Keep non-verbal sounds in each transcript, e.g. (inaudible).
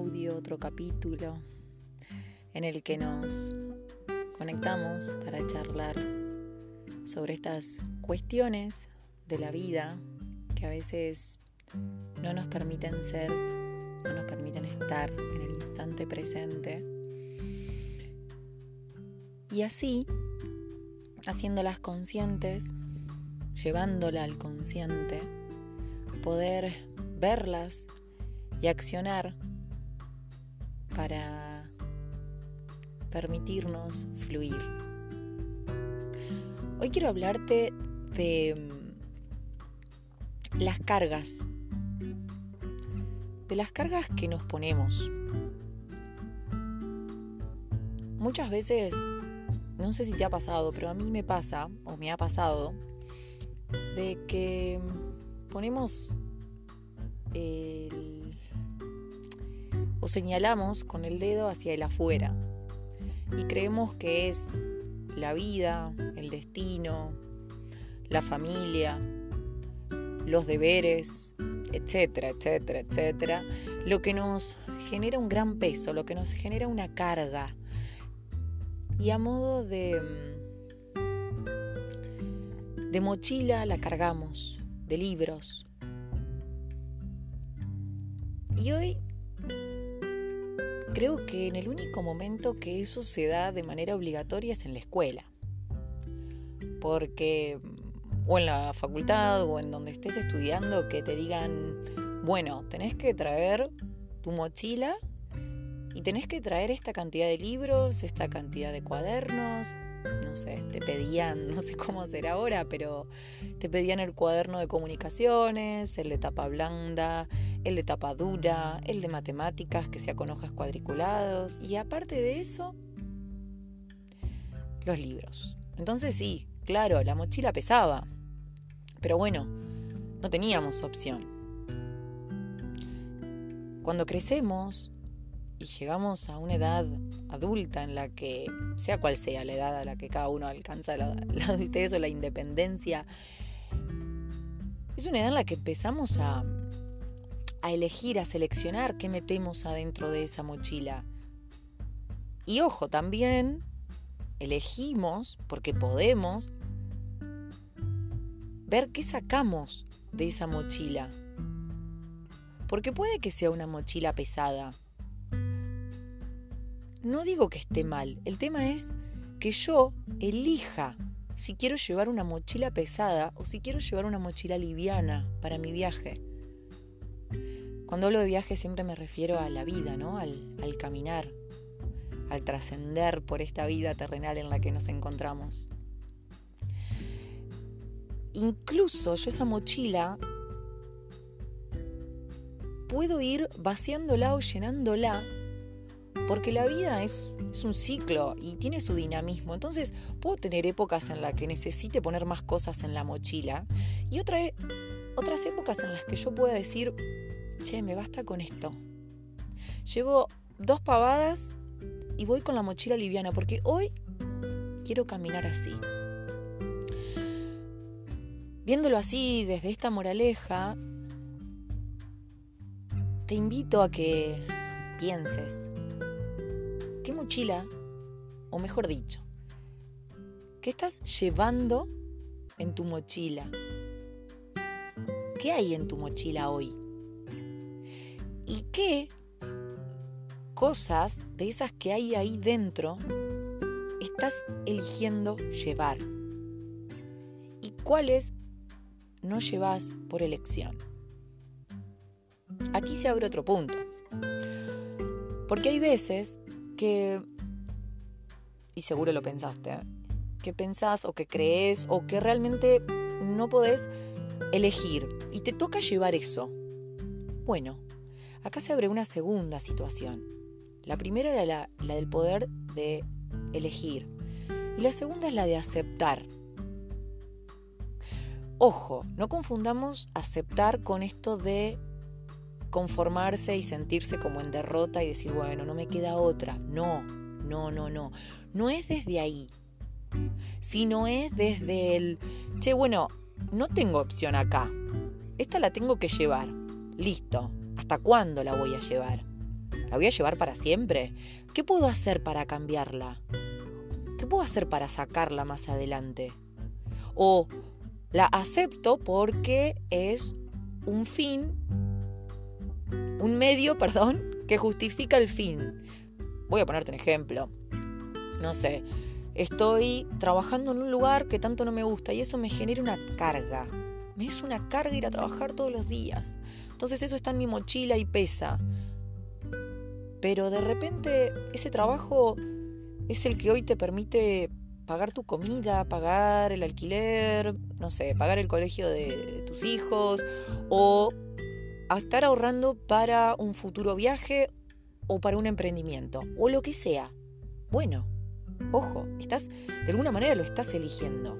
otro capítulo en el que nos conectamos para charlar sobre estas cuestiones de la vida que a veces no nos permiten ser, no nos permiten estar en el instante presente. Y así, haciéndolas conscientes, llevándola al consciente, poder verlas y accionar para permitirnos fluir. Hoy quiero hablarte de mm, las cargas, de las cargas que nos ponemos. Muchas veces, no sé si te ha pasado, pero a mí me pasa, o me ha pasado, de que ponemos el, o señalamos con el dedo hacia el afuera y creemos que es la vida, el destino, la familia, los deberes, etcétera, etcétera, etcétera, lo que nos genera un gran peso, lo que nos genera una carga. Y a modo de, de mochila la cargamos, de libros. Y hoy creo que en el único momento que eso se da de manera obligatoria es en la escuela. Porque, o en la facultad, o en donde estés estudiando, que te digan, bueno, tenés que traer tu mochila y tenés que traer esta cantidad de libros, esta cantidad de cuadernos, no sé, te pedían, (laughs) no sé cómo será ahora, pero te pedían el cuaderno de comunicaciones, el de tapa blanda, el de tapa dura, el de matemáticas que sea con hojas cuadriculados y aparte de eso, los libros. Entonces sí, claro, la mochila pesaba, pero bueno, no teníamos opción. Cuando crecemos y llegamos a una edad adulta en la que, sea cual sea la edad a la que cada uno alcanza la, (laughs) adultez o la independencia, es una edad en la que empezamos a, a elegir, a seleccionar qué metemos adentro de esa mochila. Y ojo, también elegimos, porque podemos, ver qué sacamos de esa mochila. Porque puede que sea una mochila pesada, no digo que esté mal, el tema es que yo elija si quiero llevar una mochila pesada o si quiero llevar una mochila liviana para mi viaje. Cuando hablo de viaje siempre me refiero a la vida, ¿no? Al, caminar, al trascender por esta vida terrenal en la que nos encontramos. Incluso yo esa mochila puedo ir vaciándola o llenándola porque la vida es, un ciclo y tiene su dinamismo. Entonces puedo tener épocas en las que necesite poner más cosas en la mochila y e, otras épocas en las que yo pueda decir, che, me basta con esto. Llevo dos pavadas y voy con la mochila liviana porque hoy quiero caminar así. Viéndolo así, desde esta moraleja, te invito a que pienses ¿Qué mochila, o mejor dicho, qué estás llevando en tu mochila? ¿Qué hay en tu mochila hoy? ¿Y qué cosas de esas que hay ahí dentro estás eligiendo llevar? ¿Y cuáles no llevas por elección? Aquí se abre otro punto. Porque hay veces que, y seguro lo pensaste, que pensás o que crees o que realmente no podés elegir y te toca llevar eso. Bueno, acá se abre una segunda situación. La primera era la, la del poder de elegir y la segunda es la de aceptar. Ojo, no confundamos aceptar con esto de conformarse y sentirse como en derrota y decir, bueno, no me queda otra. No, no, no, no. No es desde ahí, sino es desde el, che, bueno, no tengo opción acá. Esta la tengo que llevar. Listo. ¿Hasta cuándo la voy a llevar? ¿La voy a llevar para siempre? ¿Qué puedo hacer para cambiarla? ¿Qué puedo hacer para sacarla más adelante? O la acepto porque es un fin, un medio, (laughs) perdón, que justifica el fin. Voy a ponerte un ejemplo. No sé, estoy trabajando en un lugar que tanto no me gusta y eso me genera una carga. Me es una carga ir a trabajar todos los días. Entonces eso está en mi mochila y pesa. Pero de repente ese trabajo es el que hoy te permite pagar tu comida, pagar el alquiler, no sé, pagar el colegio de, tus hijos o estar ahorrando para un futuro viaje o para un emprendimiento o lo que sea. Bueno, ojo, estás de alguna manera lo estás eligiendo.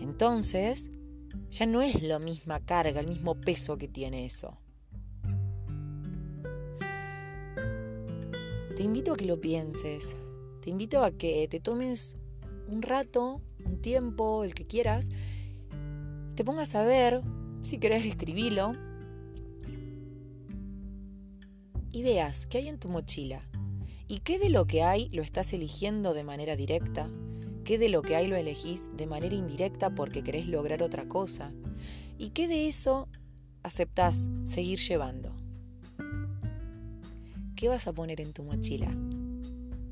Entonces, ya no es la misma carga, el mismo peso que tiene eso. Te invito a que lo pienses. Te invito a que te tomes un rato, un tiempo, el que quieras, te pongas a ver, si querés escribirlo, y veas qué hay en tu mochila. ¿Y qué de lo que hay lo estás eligiendo de manera directa? ¿Qué de lo que hay lo elegís de manera indirecta porque querés lograr otra cosa? ¿Y qué de eso aceptás seguir llevando? ¿Qué vas a poner en tu mochila?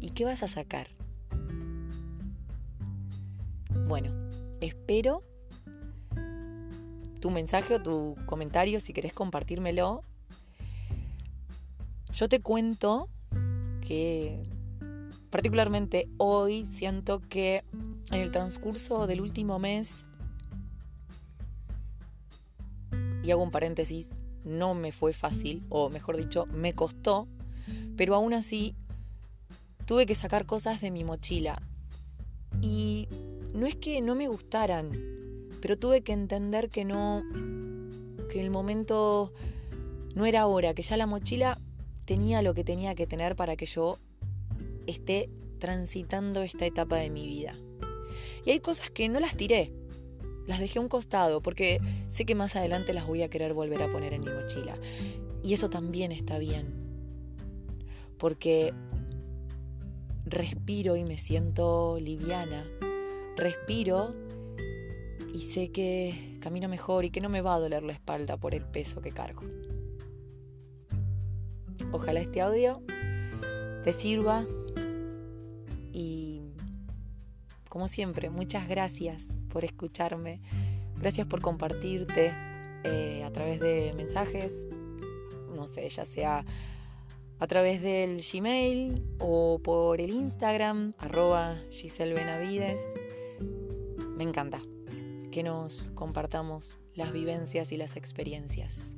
¿Y qué vas a sacar? Bueno, espero tu mensaje o tu comentario si querés compartírmelo. Yo te cuento que particularmente hoy siento que en el transcurso del último mes, y hago un paréntesis, no me fue fácil, o mejor dicho, me costó, pero aún así tuve que sacar cosas de mi mochila. Y no es que no me gustaran, pero tuve que entender que no, que el momento no era ahora, que ya la mochila tenía lo que tenía que tener para que yo esté transitando esta etapa de mi vida. Y hay cosas que no las tiré, las dejé a un costado porque sé que más adelante las voy a querer volver a poner en mi mochila. Y eso también está bien. Porque respiro y me siento liviana respiro y sé que camino mejor y que no me va a doler la espalda por el peso que cargo. Ojalá este audio te sirva y como siempre, muchas gracias por escucharme, gracias por compartirte eh, a través de mensajes, no sé, ya sea a través del Gmail o por el Instagram, arroba Giselle Benavides. Me encanta que nos compartamos las vivencias y las experiencias.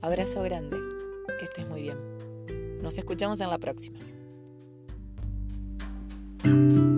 Abrazo grande, que estés muy bien. Nos escuchamos en la próxima. Bye.